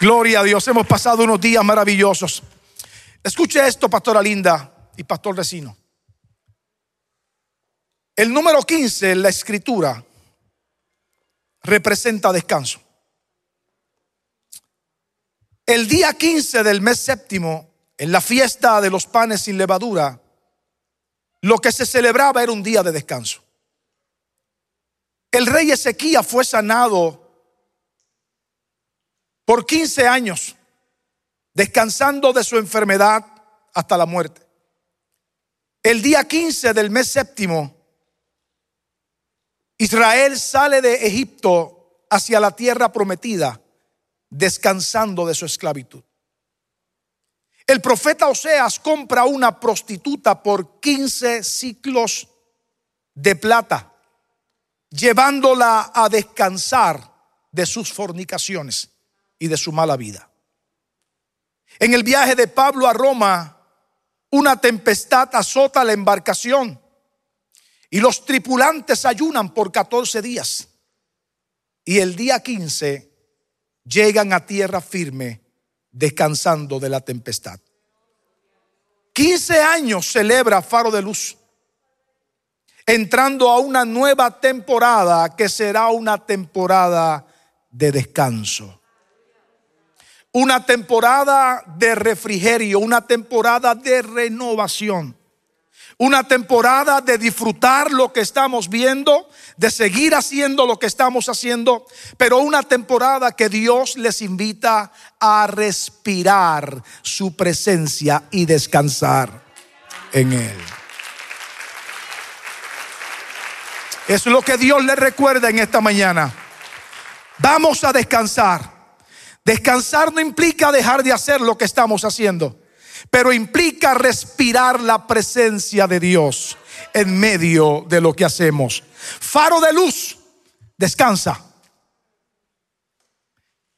Gloria a Dios, hemos pasado unos días maravillosos. Escuche esto, pastora Linda y pastor Recino. El número 15 en la escritura representa descanso. El día 15 del mes séptimo, en la fiesta de los panes sin levadura, lo que se celebraba era un día de descanso. El rey Ezequías fue sanado por 15 años, descansando de su enfermedad hasta la muerte. El día 15 del mes séptimo, Israel sale de Egipto hacia la tierra prometida, descansando de su esclavitud. El profeta Oseas compra una prostituta por 15 ciclos de plata, llevándola a descansar de sus fornicaciones y de su mala vida. En el viaje de Pablo a Roma, una tempestad azota la embarcación y los tripulantes ayunan por 14 días. Y el día 15 llegan a tierra firme descansando de la tempestad. 15 años celebra Faro de Luz, entrando a una nueva temporada que será una temporada de descanso. Una temporada de refrigerio, una temporada de renovación una temporada de disfrutar lo que estamos viendo, de seguir haciendo lo que estamos haciendo, pero una temporada que Dios les invita a respirar su presencia y descansar en Él. Es lo que Dios les recuerda en esta mañana. Vamos a descansar. Descansar no implica dejar de hacer lo que estamos haciendo pero implica respirar la presencia de Dios en medio de lo que hacemos. Faro de luz, descansa.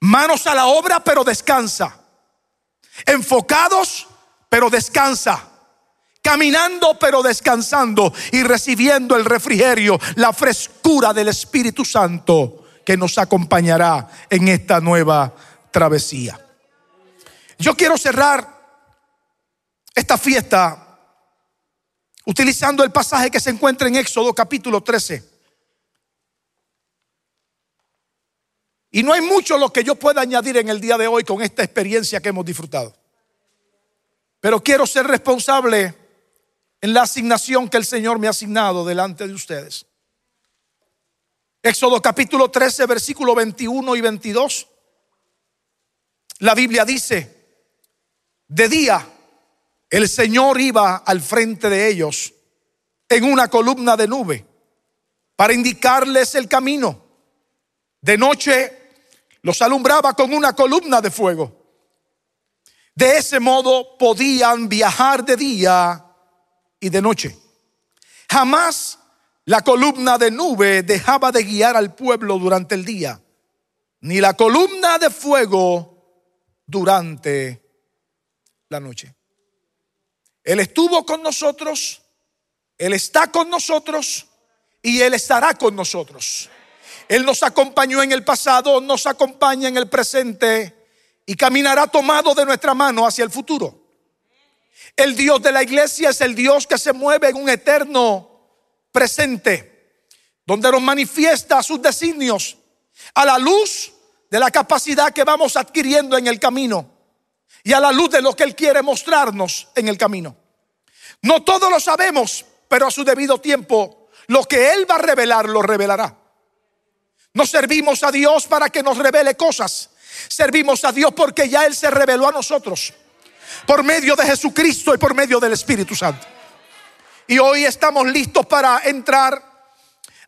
Manos a la obra, pero descansa. Enfocados, pero descansa. Caminando, pero descansando y recibiendo el refrigerio, la frescura del Espíritu Santo que nos acompañará en esta nueva travesía. Yo quiero cerrar esta fiesta utilizando el pasaje que se encuentra en Éxodo capítulo 13. Y no hay mucho lo que yo pueda añadir en el día de hoy con esta experiencia que hemos disfrutado. Pero quiero ser responsable en la asignación que el Señor me ha asignado delante de ustedes. Éxodo capítulo 13, versículo 21 y 22. La Biblia dice, de día el Señor iba al frente de ellos en una columna de nube para indicarles el camino. De noche los alumbraba con una columna de fuego. De ese modo podían viajar de día y de noche. Jamás la columna de nube dejaba de guiar al pueblo durante el día, ni la columna de fuego durante la noche. Él estuvo con nosotros, Él está con nosotros y Él estará con nosotros. Él nos acompañó en el pasado, nos acompaña en el presente y caminará tomado de nuestra mano hacia el futuro. El Dios de la iglesia es el Dios que se mueve en un eterno presente, donde nos manifiesta sus designios a la luz de la capacidad que vamos adquiriendo en el camino y a la luz de lo que Él quiere mostrarnos en el camino. No todos lo sabemos, pero a su debido tiempo, lo que Él va a revelar, lo revelará. No servimos a Dios para que nos revele cosas. Servimos a Dios porque ya Él se reveló a nosotros. Por medio de Jesucristo y por medio del Espíritu Santo. Y hoy estamos listos para entrar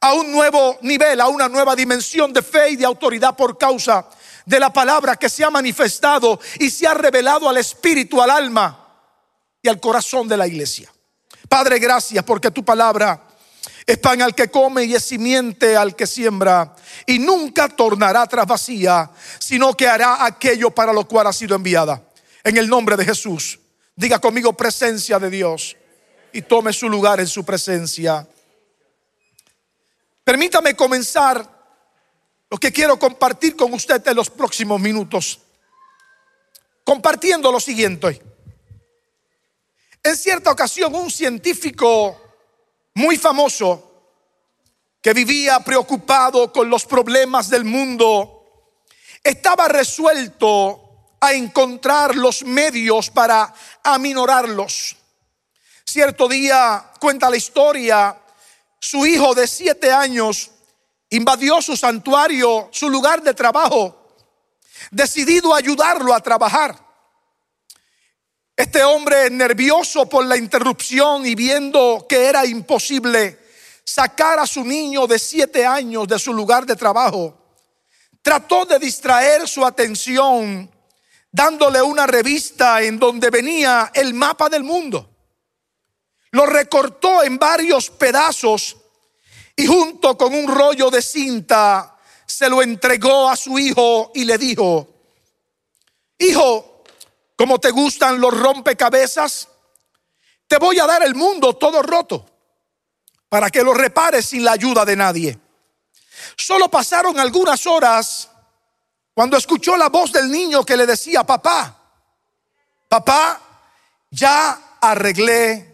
a un nuevo nivel, a una nueva dimensión de fe y de autoridad por causa de la palabra que se ha manifestado y se ha revelado al espíritu, al alma y al corazón de la iglesia. Padre, gracias porque tu palabra es pan al que come y es simiente al que siembra y nunca tornará tras vacía, sino que hará aquello para lo cual ha sido enviada. En el nombre de Jesús, diga conmigo presencia de Dios y tome su lugar en su presencia. Permítame comenzar lo que quiero compartir con usted en los próximos minutos. compartiendo lo siguiente. En cierta ocasión un científico muy famoso que vivía preocupado con los problemas del mundo, estaba resuelto a encontrar los medios para aminorarlos. Cierto día, cuenta la historia, su hijo de siete años invadió su santuario, su lugar de trabajo, decidido a ayudarlo a trabajar. Este hombre nervioso por la interrupción y viendo que era imposible sacar a su niño de siete años de su lugar de trabajo, trató de distraer su atención dándole una revista en donde venía el mapa del mundo. Lo recortó en varios pedazos y junto con un rollo de cinta se lo entregó a su hijo y le dijo, hijo, como te gustan los rompecabezas, te voy a dar el mundo todo roto para que lo repare sin la ayuda de nadie. Solo pasaron algunas horas cuando escuchó la voz del niño que le decía, papá, papá, ya arreglé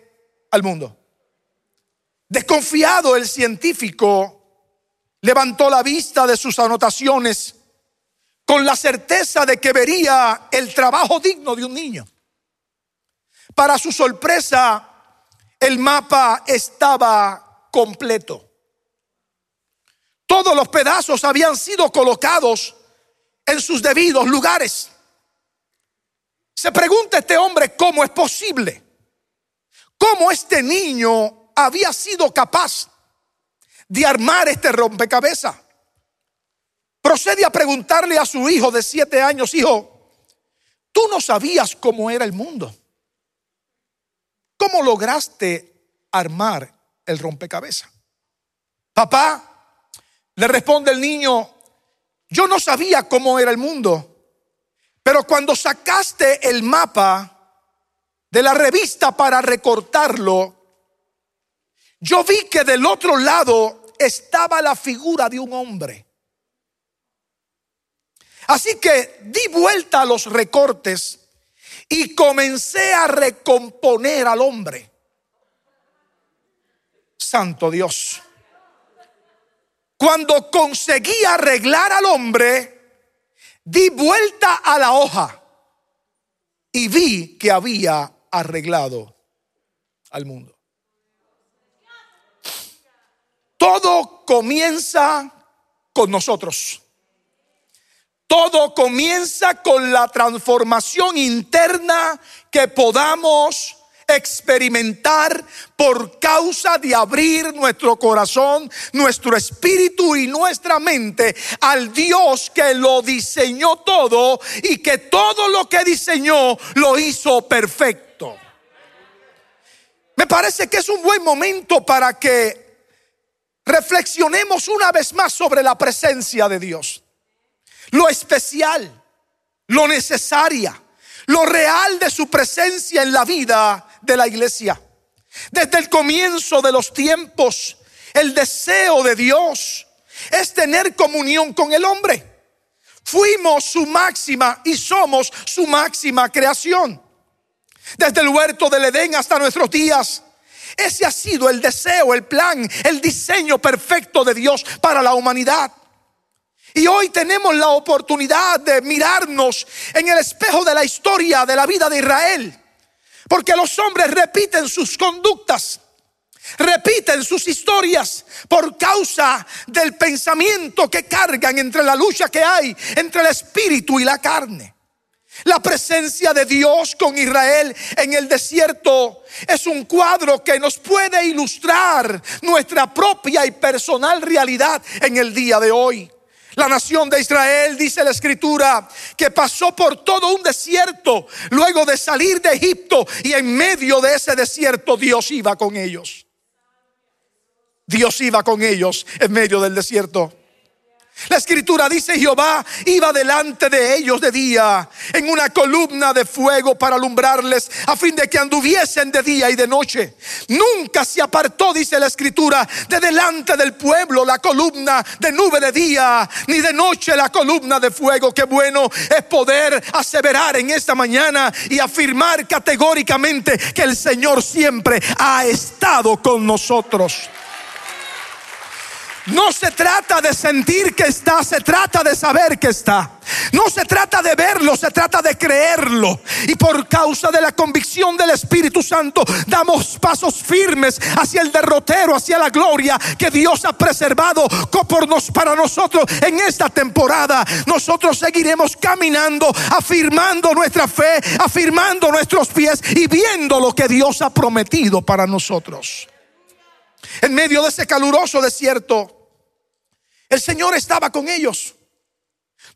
al mundo. Desconfiado el científico levantó la vista de sus anotaciones con la certeza de que vería el trabajo digno de un niño. Para su sorpresa, el mapa estaba completo. Todos los pedazos habían sido colocados en sus debidos lugares. Se pregunta este hombre cómo es posible, cómo este niño había sido capaz de armar este rompecabezas. Procede a preguntarle a su hijo de siete años, hijo, tú no sabías cómo era el mundo. ¿Cómo lograste armar el rompecabezas. Papá, le responde el niño, yo no sabía cómo era el mundo, pero cuando sacaste el mapa de la revista para recortarlo, yo vi que del otro lado estaba la figura de un hombre. Así que di vuelta a los recortes y comencé a recomponer al hombre. Santo Dios. Cuando conseguí arreglar al hombre, di vuelta a la hoja y vi que había arreglado al mundo. Todo comienza con nosotros. Todo comienza con la transformación interna que podamos experimentar por causa de abrir nuestro corazón, nuestro espíritu y nuestra mente al Dios que lo diseñó todo y que todo lo que diseñó lo hizo perfecto. Me parece que es un buen momento para que reflexionemos una vez más sobre la presencia de Dios. Lo especial, lo necesaria, lo real de su presencia en la vida de la iglesia. Desde el comienzo de los tiempos, el deseo de Dios es tener comunión con el hombre. Fuimos su máxima y somos su máxima creación. Desde el huerto del Edén hasta nuestros días. Ese ha sido el deseo, el plan, el diseño perfecto de Dios para la humanidad. Y hoy tenemos la oportunidad de mirarnos en el espejo de la historia de la vida de Israel porque los hombres repiten sus conductas, repiten sus historias por causa del pensamiento que cargan entre la lucha que hay entre el espíritu y la carne. La presencia de Dios con Israel en el desierto es un cuadro que nos puede ilustrar nuestra propia y personal realidad en el día de hoy. La nación de Israel, dice la escritura, que pasó por todo un desierto luego de salir de Egipto y en medio de ese desierto Dios iba con ellos. Dios iba con ellos en medio del desierto. La escritura dice, Jehová iba delante de ellos de día en una columna de fuego para alumbrarles a fin de que anduviesen de día y de noche. Nunca se apartó, dice la escritura, de delante del pueblo la columna de nube de día, ni de noche la columna de fuego. Qué bueno es poder aseverar en esta mañana y afirmar categóricamente que el Señor siempre ha estado con nosotros. No se trata de sentir que está, se trata de saber que está. No se trata de verlo, se trata de creerlo. Y por causa de la convicción del Espíritu Santo, damos pasos firmes hacia el derrotero, hacia la gloria que Dios ha preservado para nosotros en esta temporada. Nosotros seguiremos caminando, afirmando nuestra fe, afirmando nuestros pies y viendo lo que Dios ha prometido para nosotros. En medio de ese caluroso desierto, el Señor estaba con ellos.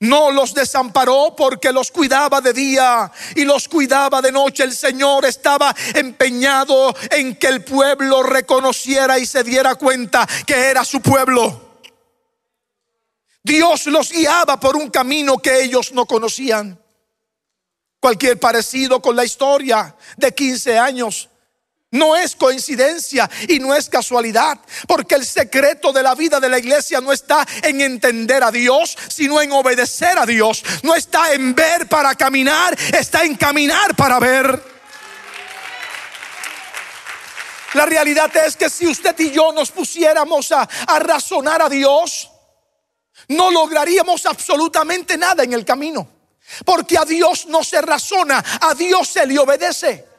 No los desamparó porque los cuidaba de día y los cuidaba de noche. El Señor estaba empeñado en que el pueblo reconociera y se diera cuenta que era su pueblo. Dios los guiaba por un camino que ellos no conocían. Cualquier parecido con la historia de 15 años no es coincidencia y no es casualidad, porque el secreto de la vida de la iglesia no está en entender a Dios, sino en obedecer a Dios. No está en ver para caminar, está en caminar para ver. La realidad es que si usted y yo nos pusiéramos a, razonar a Dios, no lograríamos absolutamente nada en el camino. Porque a Dios no se razona, a Dios se le obedece.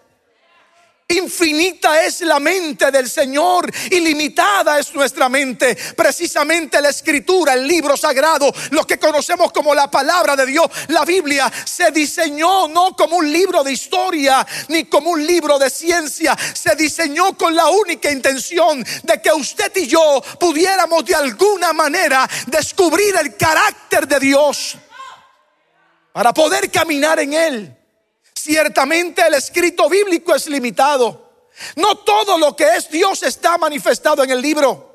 Infinita es la mente del Señor, ilimitada es nuestra mente. Precisamente la escritura, el libro sagrado, lo que conocemos como la palabra de Dios, la Biblia, se diseñó no como un libro de historia ni como un libro de ciencia, se diseñó con la única intención de que usted y yo pudiéramos de alguna manera descubrir el carácter de Dios para poder caminar en él. Ciertamente el escrito bíblico es limitado. No todo lo que es Dios está manifestado en el libro.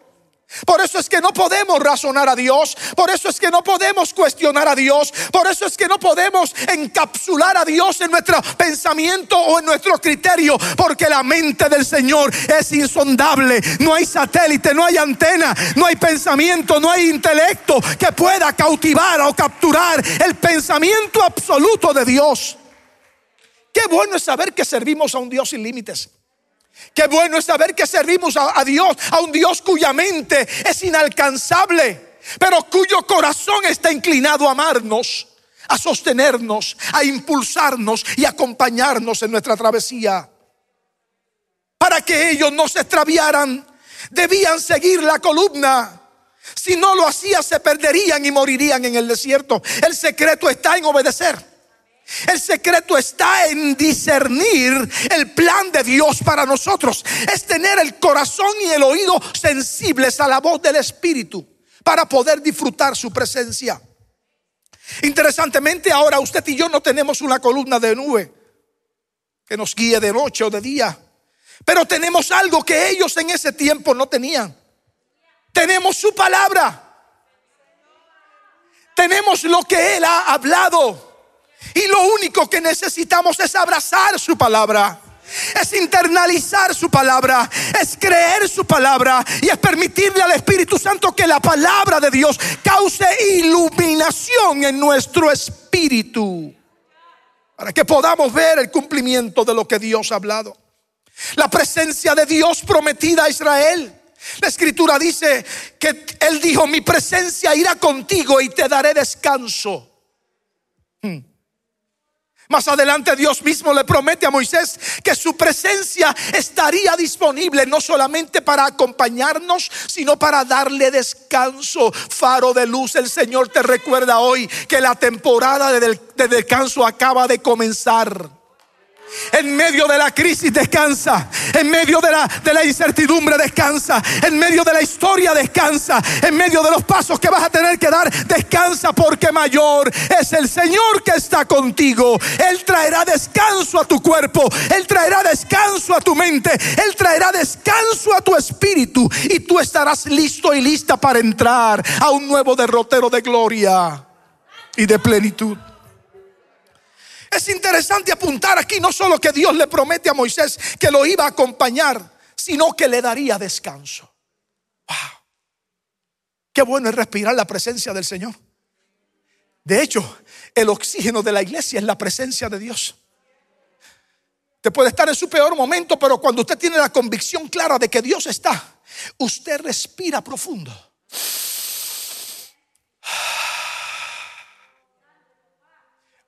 Por eso es que no podemos razonar a Dios. Por eso es que no podemos cuestionar a Dios. Por eso es que no podemos encapsular a Dios en nuestro pensamiento o en nuestro criterio. Porque la mente del Señor es insondable. No hay satélite, no hay antena, no hay pensamiento, no hay intelecto que pueda cautivar o capturar el pensamiento absoluto de Dios. Qué bueno es saber que servimos a un Dios sin límites. Qué bueno es saber que servimos a, Dios, a un Dios cuya mente es inalcanzable, pero cuyo corazón está inclinado a amarnos, a sostenernos, a impulsarnos y acompañarnos en nuestra travesía. Para que ellos no se extraviaran, debían seguir la columna. Si no lo hacían, se perderían y morirían en el desierto. El secreto está en obedecer. El secreto está en discernir el plan de Dios para nosotros. Es tener el corazón y el oído sensibles a la voz del Espíritu para poder disfrutar su presencia. Interesantemente, ahora usted y yo no tenemos una columna de nube que nos guíe de noche o de día, pero tenemos algo que ellos en ese tiempo no tenían. Tenemos su palabra. Tenemos lo que Él ha hablado. Y lo único que necesitamos es abrazar su palabra. Es internalizar su palabra, es creer su palabra y es permitirle al Espíritu Santo que la palabra de Dios cause iluminación en nuestro espíritu para que podamos ver el cumplimiento de lo que Dios ha hablado. La presencia de Dios prometida a Israel. La escritura dice que Él dijo, mi presencia irá contigo y te daré descanso. Hmm. Más adelante Dios mismo le promete a Moisés que su presencia estaría disponible no solamente para acompañarnos, sino para darle descanso. Faro de luz, el Señor te recuerda hoy que la temporada de, descanso acaba de comenzar. En medio de la crisis descansa. En medio de la, de la incertidumbre descansa. En medio de la historia descansa. En medio de los pasos que vas a tener que dar descansa porque mayor es el Señor que está contigo. Él traerá descanso a tu cuerpo. Él traerá descanso a tu mente. Él traerá descanso a tu espíritu. Y tú estarás listo y lista para entrar a un nuevo derrotero de gloria y de plenitud. Es interesante apuntar aquí no solo que Dios le promete a Moisés que lo iba a acompañar, sino que le daría descanso. Wow. Qué bueno es respirar la presencia del Señor. De hecho, el oxígeno de la iglesia es la presencia de Dios. Te puede estar en su peor momento, pero cuando usted tiene la convicción clara de que Dios está, usted respira profundo.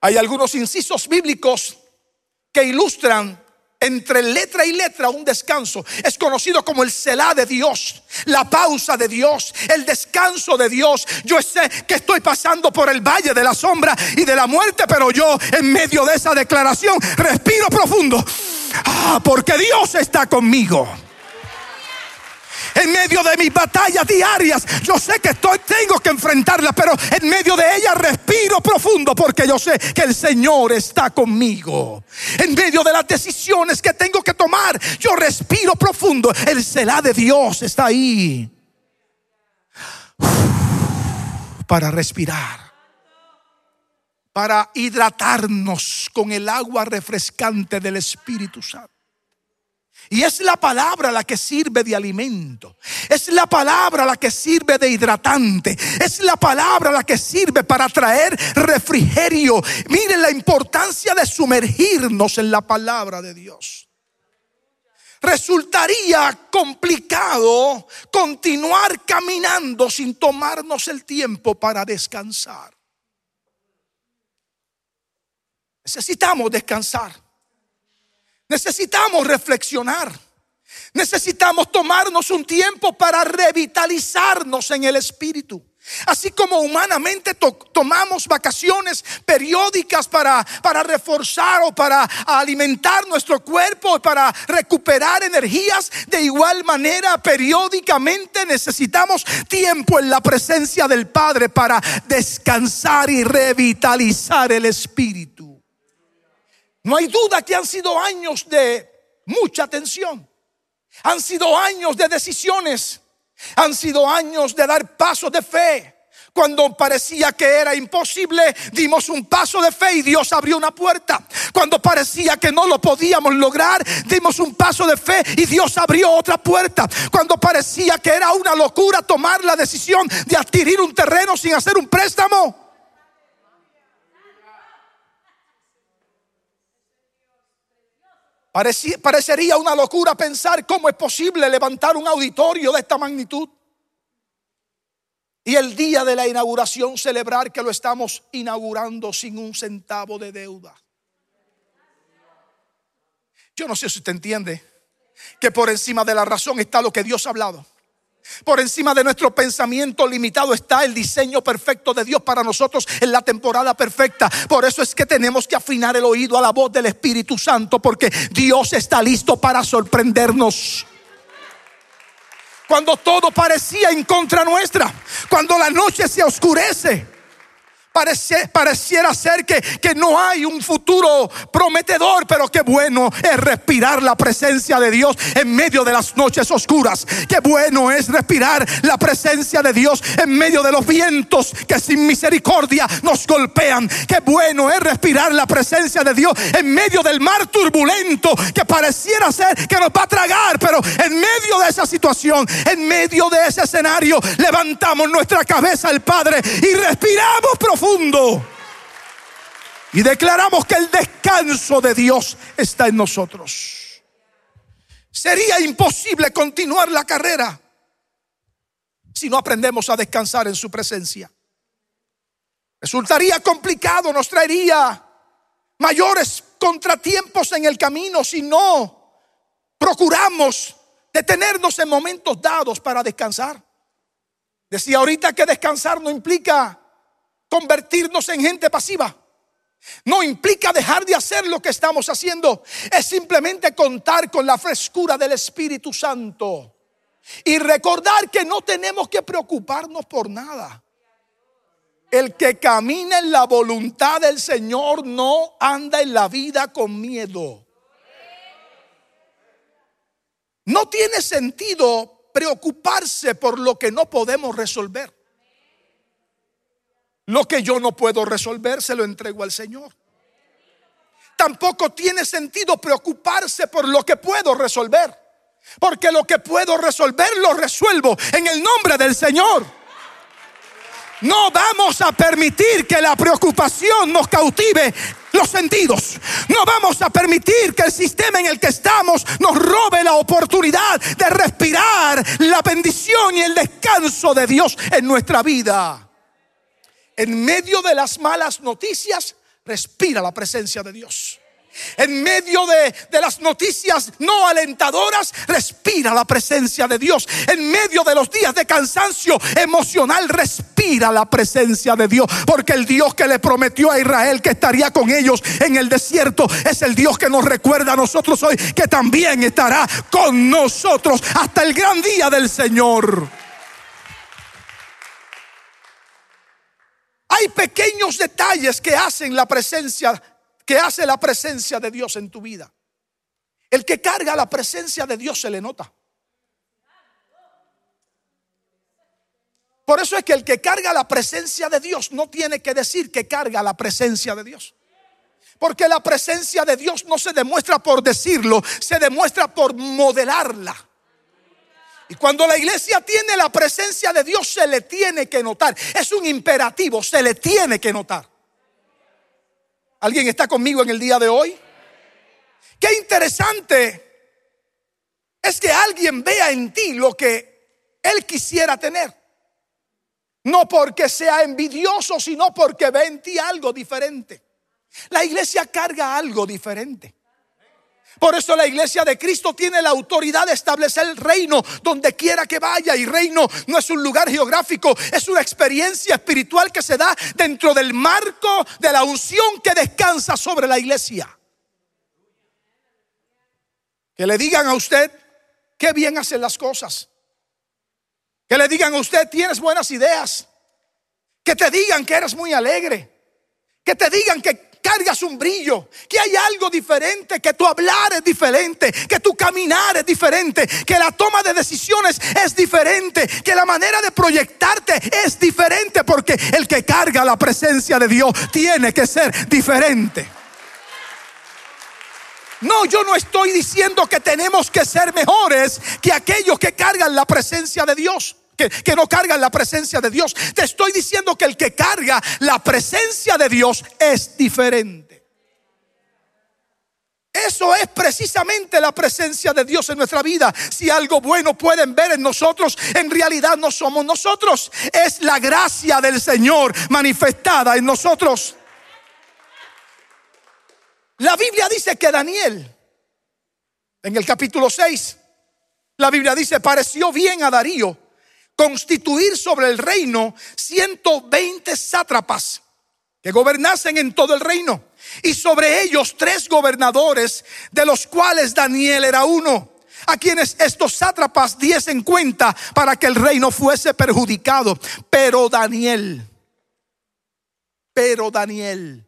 Hay algunos incisos bíblicos que ilustran entre letra y letra un descanso. Es conocido como el Selah de Dios, la pausa de Dios, el descanso de Dios. Yo sé que estoy pasando por el valle de la sombra y de la muerte, pero yo en medio de esa declaración respiro profundo. Ah, porque Dios está conmigo en medio de mis batallas diarias. Yo sé que estoy, tengo que enfrentarlas, pero en medio de ellas respiro profundo porque yo sé que el Señor está conmigo. En medio de las decisiones que tengo que tomar, yo respiro profundo. El Selah de Dios está ahí para respirar para hidratarnos con el agua refrescante del Espíritu Santo. Y es la palabra la que sirve de alimento. Es la palabra la que sirve de hidratante. Es la palabra la que sirve para traer refrigerio. Miren la importancia de sumergirnos en la palabra de Dios. Resultaría complicado continuar caminando sin tomarnos el tiempo para descansar. Necesitamos descansar. Necesitamos reflexionar. Necesitamos tomarnos un tiempo para revitalizarnos en el espíritu. Así como humanamente tomamos vacaciones periódicas para, para reforzar o para alimentar nuestro cuerpo, para recuperar energías, de igual manera periódicamente necesitamos tiempo en la presencia del Padre para descansar y revitalizar el espíritu. No hay duda que han sido años de mucha tensión. Han sido años de decisiones. Han sido años de dar pasos de fe. Cuando parecía que era imposible, dimos un paso de fe y Dios abrió una puerta. Cuando parecía que no lo podíamos lograr, dimos un paso de fe y Dios abrió otra puerta. Cuando parecía que era una locura tomar la decisión de adquirir un terreno sin hacer un préstamo, parecería una locura pensar cómo es posible levantar un auditorio de esta magnitud. Y el día de la inauguración celebrar que lo estamos inaugurando sin un centavo de deuda. Yo no sé si usted entiende que por encima de la razón está lo que Dios ha hablado. Por encima de nuestro pensamiento limitado está el diseño perfecto de Dios para nosotros en la temporada perfecta. Por eso es que tenemos que afinar el oído a la voz del Espíritu Santo porque Dios está listo para sorprendernos. Cuando todo parecía en contra nuestra, cuando la noche se oscurece, pareciera ser que, que no hay un futuro prometedor, pero qué bueno es respirar la presencia de Dios en medio de las noches oscuras. Qué bueno es respirar la presencia de Dios en medio de los vientos que sin misericordia nos golpean. Qué bueno es respirar la presencia de Dios en medio del mar turbulento que pareciera ser que nos va a tragar, pero en medio de esa situación, en medio de ese escenario, levantamos nuestra cabeza al Padre y respiramos profundamente y declaramos que el descanso de Dios está en nosotros. Sería imposible continuar la carrera si no aprendemos a descansar en su presencia. Resultaría complicado, nos traería mayores contratiempos en el camino si no procuramos detenernos en momentos dados para descansar. Decía ahorita que descansar no implica convertirnos en gente pasiva. No implica dejar de hacer lo que estamos haciendo. Es simplemente contar con la frescura del Espíritu Santo. Y recordar que no tenemos que preocuparnos por nada. El que camina en la voluntad del Señor no anda en la vida con miedo. No tiene sentido preocuparse por lo que no podemos resolver. Lo que yo no puedo resolver se lo entrego al Señor. Tampoco tiene sentido preocuparse por lo que puedo resolver. Porque lo que puedo resolver lo resuelvo en el nombre del Señor. No vamos a permitir que la preocupación nos cautive los sentidos. No vamos a permitir que el sistema en el que estamos nos robe la oportunidad de respirar la bendición y el descanso de Dios en nuestra vida. En medio de las malas noticias, respira la presencia de Dios. En medio de, las noticias no alentadoras, respira la presencia de Dios. En medio de los días de cansancio emocional, respira la presencia de Dios. Porque el Dios que le prometió a Israel que estaría con ellos en el desierto es el Dios que nos recuerda a nosotros hoy que también estará con nosotros hasta el gran día del Señor. Hay pequeños detalles que hacen la presencia, que hace la presencia de Dios en tu vida. El que carga la presencia de Dios se le nota. Por eso es que el que carga la presencia de Dios no tiene que decir que carga la presencia de Dios. Porque la presencia de Dios no se demuestra por decirlo, se demuestra por modelarla. Y cuando la iglesia tiene la presencia de Dios, se le tiene que notar. Es un imperativo, se le tiene que notar. ¿Alguien está conmigo en el día de hoy? Qué interesante es que alguien vea en ti lo que él quisiera tener. No porque sea envidioso, sino porque ve en ti algo diferente. La iglesia carga algo diferente. Por eso la iglesia de Cristo tiene la autoridad de establecer el reino donde quiera que vaya. Y reino no es un lugar geográfico, es una experiencia espiritual que se da dentro del marco de la unción que descansa sobre la iglesia. Que le digan a usted qué bien hacen las cosas. Que le digan a usted tienes buenas ideas. Que te digan que eres muy alegre. Que te digan que cargas un brillo, que hay algo diferente, que tu hablar es diferente, que tu caminar es diferente, que la toma de decisiones es diferente, que la manera de proyectarte es diferente, porque el que carga la presencia de Dios tiene que ser diferente. No, yo no estoy diciendo que tenemos que ser mejores que aquellos que cargan la presencia de Dios que, no cargan la presencia de Dios. Te estoy diciendo que el que carga la presencia de Dios es diferente. Eso es precisamente la presencia de Dios en nuestra vida. Si algo bueno pueden ver en nosotros, en realidad no somos nosotros. Es la gracia del Señor manifestada en nosotros. La Biblia dice que Daniel, en el capítulo 6, la Biblia dice, pareció bien a Darío constituir sobre el reino 120 sátrapas que gobernasen en todo el reino. Y sobre ellos tres gobernadores, de los cuales Daniel era uno, a quienes estos sátrapas diesen cuenta para que el reino fuese perjudicado. Pero Daniel, pero Daniel,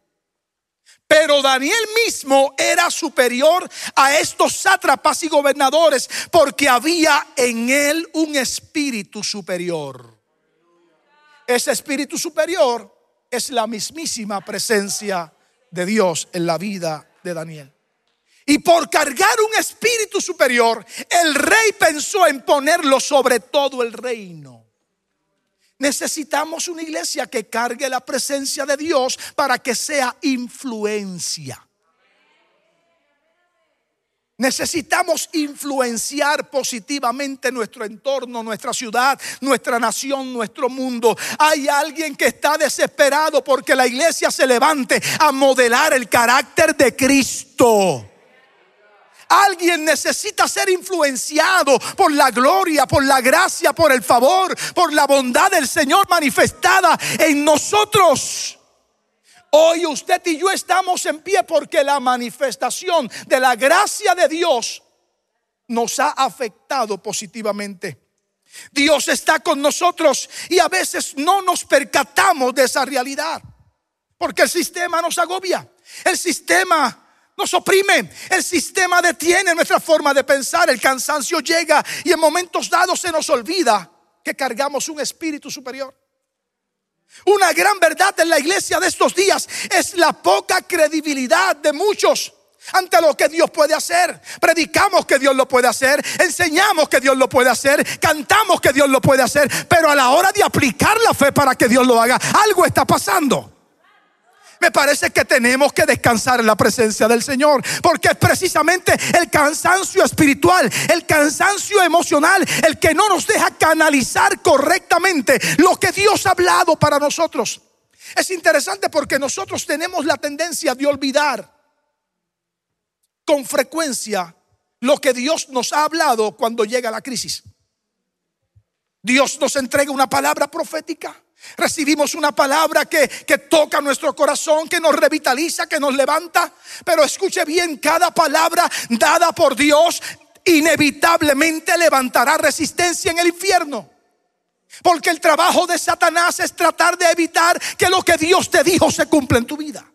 pero Daniel mismo era superior a estos sátrapas y gobernadores porque había en él un espíritu superior. Ese espíritu superior es la mismísima presencia de Dios en la vida de Daniel. Y por cargar un espíritu superior, el rey pensó en ponerlo sobre todo el reino. Necesitamos una iglesia que cargue la presencia de Dios para que sea influencia. Necesitamos influenciar positivamente nuestro entorno, nuestra ciudad, nuestra nación, nuestro mundo. Hay alguien que está desesperado porque la iglesia se levante a modelar el carácter de Cristo. Alguien necesita ser influenciado por la gloria, por la gracia, por el favor, por la bondad del Señor manifestada en nosotros. Hoy usted y yo estamos en pie porque la manifestación de la gracia de Dios nos ha afectado positivamente. Dios está con nosotros y a veces no nos percatamos de esa realidad. Porque el sistema nos agobia. El sistema nos oprime. El sistema detiene nuestra forma de pensar. El cansancio llega y en momentos dados se nos olvida que cargamos un espíritu superior. Una gran verdad en la iglesia de estos días es la poca credibilidad de muchos ante lo que Dios puede hacer. Predicamos que Dios lo puede hacer, enseñamos que Dios lo puede hacer, cantamos que Dios lo puede hacer, pero a la hora de aplicar la fe para que Dios lo haga, algo está pasando. Me parece que tenemos que descansar en la presencia del Señor, porque es precisamente el cansancio espiritual, el cansancio emocional, el que no nos deja canalizar correctamente lo que Dios ha hablado para nosotros. Es interesante porque nosotros tenemos la tendencia de olvidar con frecuencia lo que Dios nos ha hablado cuando llega la crisis. Dios nos entrega una palabra profética. Recibimos una palabra que, que, toca nuestro corazón, que nos revitaliza, que nos levanta. Pero escuche bien, cada palabra dada por Dios inevitablemente levantará resistencia en el infierno. Porque el trabajo de Satanás es tratar de evitar que lo que Dios te dijo se cumpla en tu vida.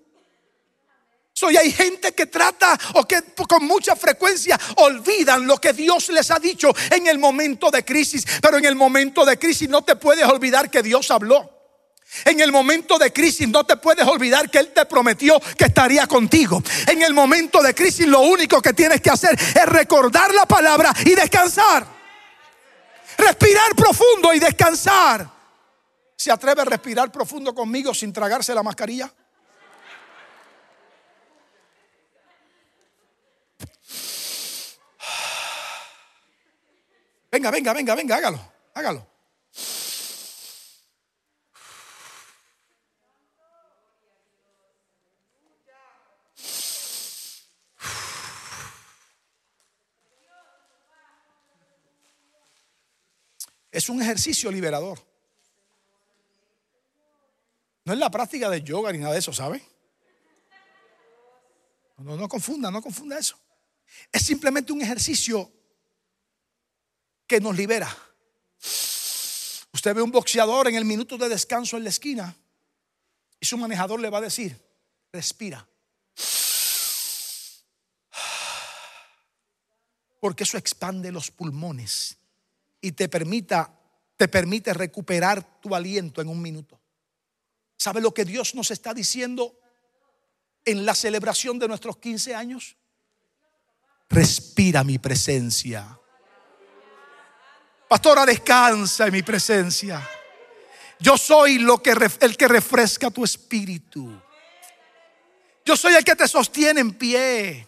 Y hay gente que trata o que con mucha frecuencia olvidan lo que Dios les ha dicho en el momento de crisis. Pero en el momento de crisis no te puedes olvidar que Dios habló. En el momento de crisis no te puedes olvidar que Él te prometió que estaría contigo. En el momento de crisis lo único que tienes que hacer es recordar la palabra y descansar. Respirar profundo y descansar. ¿Se atreve a respirar profundo conmigo sin tragarse la mascarilla? Venga, venga, venga, venga, hágalo, hágalo. Es un ejercicio liberador. No es la práctica de yoga ni nada de eso, ¿sabe? No, no confunda, no confunda eso. Es simplemente un ejercicio que nos libera. Usted ve un boxeador en el minuto de descanso en la esquina y su manejador le va a decir, respira. Porque eso expande los pulmones y te permita te permite recuperar tu aliento en un minuto. ¿Sabe lo que Dios nos está diciendo en la celebración de nuestros 15 años? Respira mi presencia. Pastora, descansa en mi presencia. Yo soy el que refresca tu espíritu. Yo soy el que te sostiene en pie.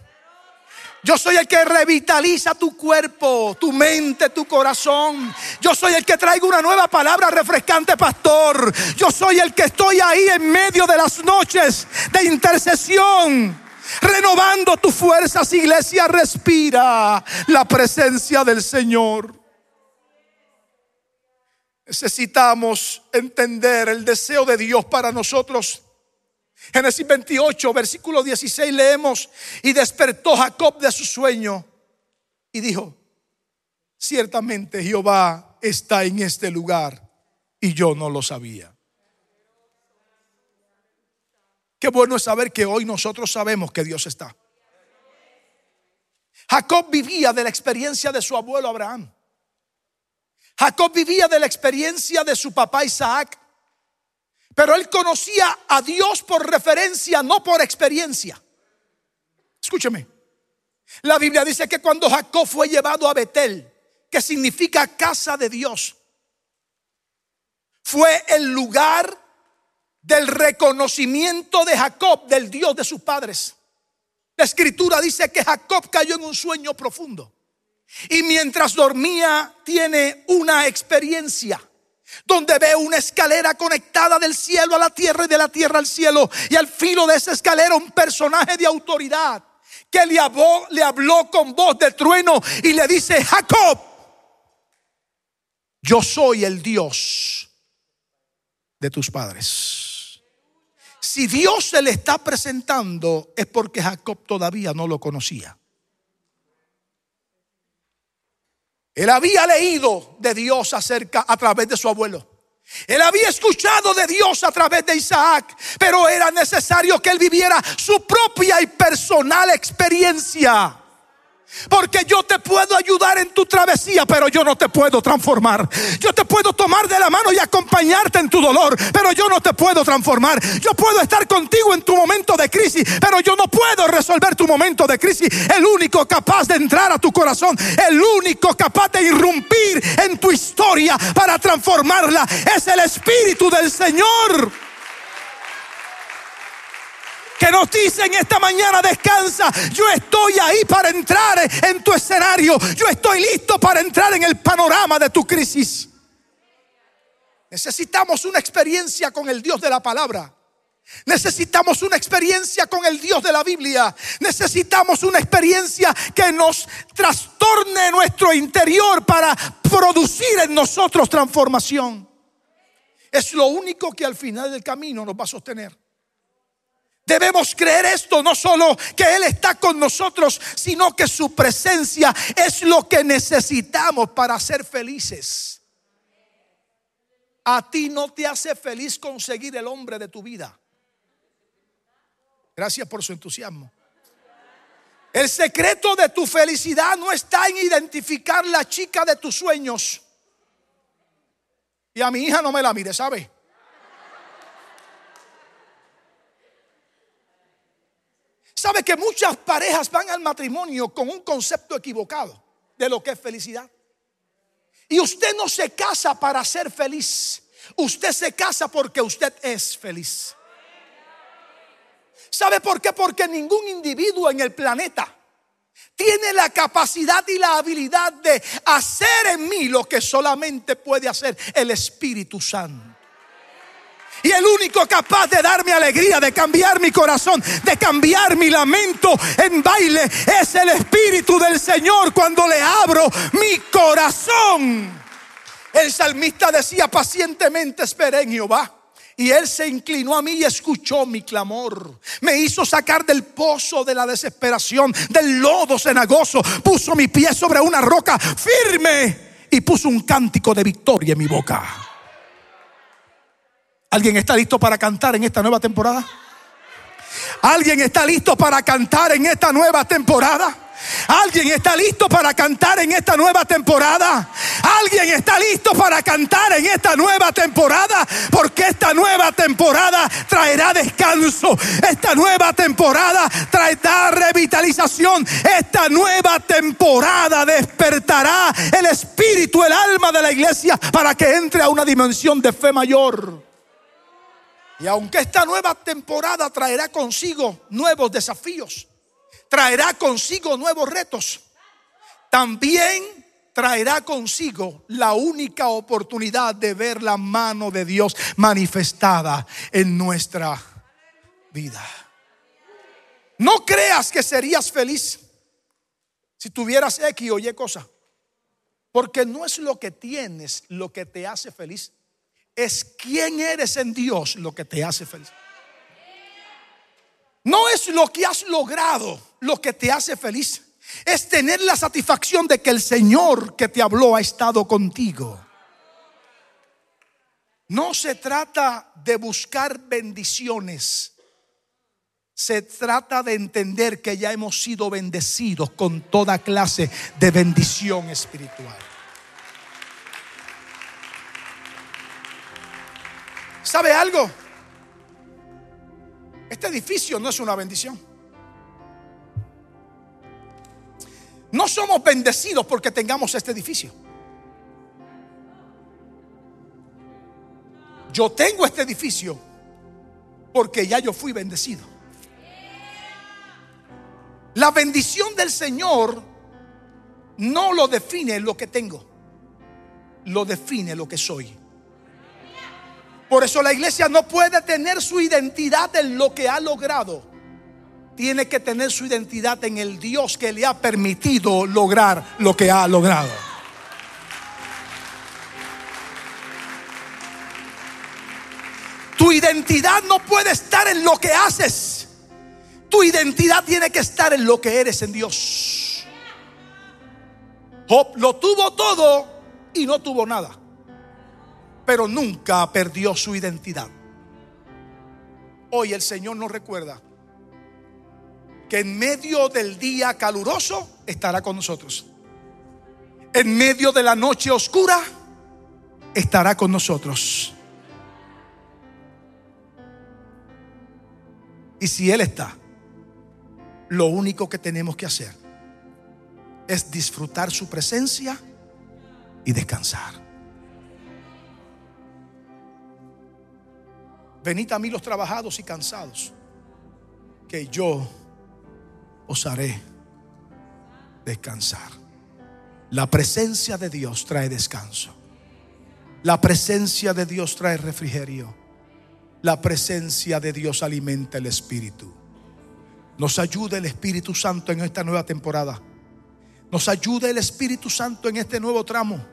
Yo soy el que revitaliza tu cuerpo, tu mente, tu corazón. Yo soy el que traigo una nueva palabra refrescante, pastor. Yo soy el que estoy ahí en medio de las noches de intercesión. Renovando tus fuerzas, iglesia, respira la presencia del Señor. Necesitamos entender el deseo de Dios para nosotros. Génesis 28, versículo 16 leemos, y despertó Jacob de su sueño y dijo, ciertamente Jehová está en este lugar y yo no lo sabía. Qué bueno es saber que hoy nosotros sabemos que Dios está. Jacob vivía de la experiencia de su abuelo Abraham. Jacob vivía de la experiencia de su papá Isaac, pero él conocía a Dios por referencia, no por experiencia. Escúcheme. La Biblia dice que cuando Jacob fue llevado a Betel, que significa casa de Dios, fue el lugar del reconocimiento de Jacob del Dios de sus padres. La escritura dice que Jacob cayó en un sueño profundo. Y mientras dormía tiene una experiencia donde ve una escalera conectada del cielo a la tierra y de la tierra al cielo. Y al filo de esa escalera un personaje de autoridad que le habló, le habló con voz de trueno y le dice, Jacob, yo soy el Dios de tus padres. si Dios se le está presentando es porque Jacob todavía no lo conocía. Él había leído de Dios acerca a través de su abuelo. Él había escuchado de Dios a través de Isaac, pero era necesario que él viviera su propia y personal experiencia. Porque yo te puedo ayudar en tu travesía, pero yo no te puedo transformar. Yo te puedo tomar de la mano y acompañarte en tu dolor, pero yo no te puedo transformar. Yo puedo estar contigo en tu momento de crisis, pero yo no puedo resolver tu momento de crisis. El único capaz de entrar a tu corazón, el único capaz de irrumpir en tu historia para transformarla, es el Espíritu del Señor que nos dicen esta mañana descansa. Yo estoy ahí para entrar en tu escenario. Yo estoy listo para entrar en el panorama de tu crisis. Necesitamos una experiencia con el Dios de la palabra. Necesitamos una experiencia con el Dios de la Biblia. Necesitamos una experiencia que nos trastorne nuestro interior para producir en nosotros transformación. Es lo único que al final del camino nos va a sostener. Debemos creer esto, no solo que Él está con nosotros, sino que su presencia es lo que necesitamos para ser felices. A ti no te hace feliz conseguir el hombre de tu vida. Gracias por su entusiasmo. El secreto de tu felicidad no está en identificar la chica de tus sueños. Y a mi hija no me la mire, ¿sabe? ¿Sabe que muchas parejas van al matrimonio con un concepto equivocado de lo que es felicidad? Y usted no se casa para ser feliz. Usted se casa porque usted es feliz. ¿Sabe por qué? Porque ningún individuo en el planeta tiene la capacidad y la habilidad de hacer en mí lo que solamente puede hacer el Espíritu Santo. Y el único capaz de darme alegría, de cambiar mi corazón, de cambiar mi lamento en baile, es el Espíritu del Señor cuando le abro mi corazón. El salmista decía pacientemente, esperé en Jehová. Y él se inclinó a mí y escuchó mi clamor. Me hizo sacar del pozo de la desesperación, del lodo cenagoso. Puso mi pie sobre una roca firme y puso un cántico de victoria en mi boca. ¿Alguien está listo para cantar en esta nueva temporada? ¿Alguien está listo para cantar en esta nueva temporada? ¿Alguien está listo para cantar en esta nueva temporada? ¿Alguien está listo para cantar en esta nueva temporada? Porque esta nueva temporada traerá descanso. Esta nueva temporada traerá revitalización. Esta nueva temporada despertará el espíritu, el alma de la iglesia para que entre a una dimensión de fe mayor. Y aunque esta nueva temporada traerá consigo nuevos desafíos, traerá consigo nuevos retos, también traerá consigo la única oportunidad de ver la mano de Dios manifestada en nuestra vida. No creas que serías feliz si tuvieras X o Y cosa, porque no es lo que tienes lo que te hace feliz es quién eres en Dios lo que te hace feliz. No es lo que has logrado lo que te hace feliz. Es tener la satisfacción de que el Señor que te habló ha estado contigo. No se trata de buscar bendiciones. Se trata de entender que ya hemos sido bendecidos con toda clase de bendición espiritual. ¿Sabe algo? Este edificio no es una bendición. No somos bendecidos porque tengamos este edificio. Yo tengo este edificio porque ya yo fui bendecido. La bendición del Señor no lo define lo que tengo, lo define lo que soy. Por eso la iglesia no puede tener su identidad en lo que ha logrado. Tiene que tener su identidad en el Dios que le ha permitido lograr lo que ha logrado. Tu identidad no puede estar en lo que haces. Tu identidad tiene que estar en lo que eres en Dios. Job lo tuvo todo y no tuvo nada. Pero nunca perdió su identidad. Hoy el Señor nos recuerda que en medio del día caluroso estará con nosotros. En medio de la noche oscura estará con nosotros. Y si Él está, lo único que tenemos que hacer es disfrutar su presencia y descansar. Venid a mí los trabajados y cansados, que yo os haré descansar. La presencia de Dios trae descanso. La presencia de Dios trae refrigerio. La presencia de Dios alimenta el espíritu. Nos ayude el Espíritu Santo en esta nueva temporada. Nos ayude el Espíritu Santo en este nuevo tramo.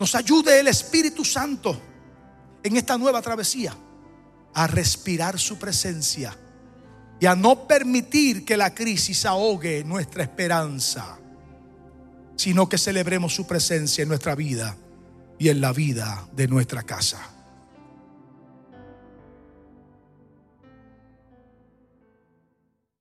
Nos ayude el Espíritu Santo en esta nueva travesía a respirar su presencia y a no permitir que la crisis ahogue nuestra esperanza, sino que celebremos su presencia en nuestra vida y en la vida de nuestra casa.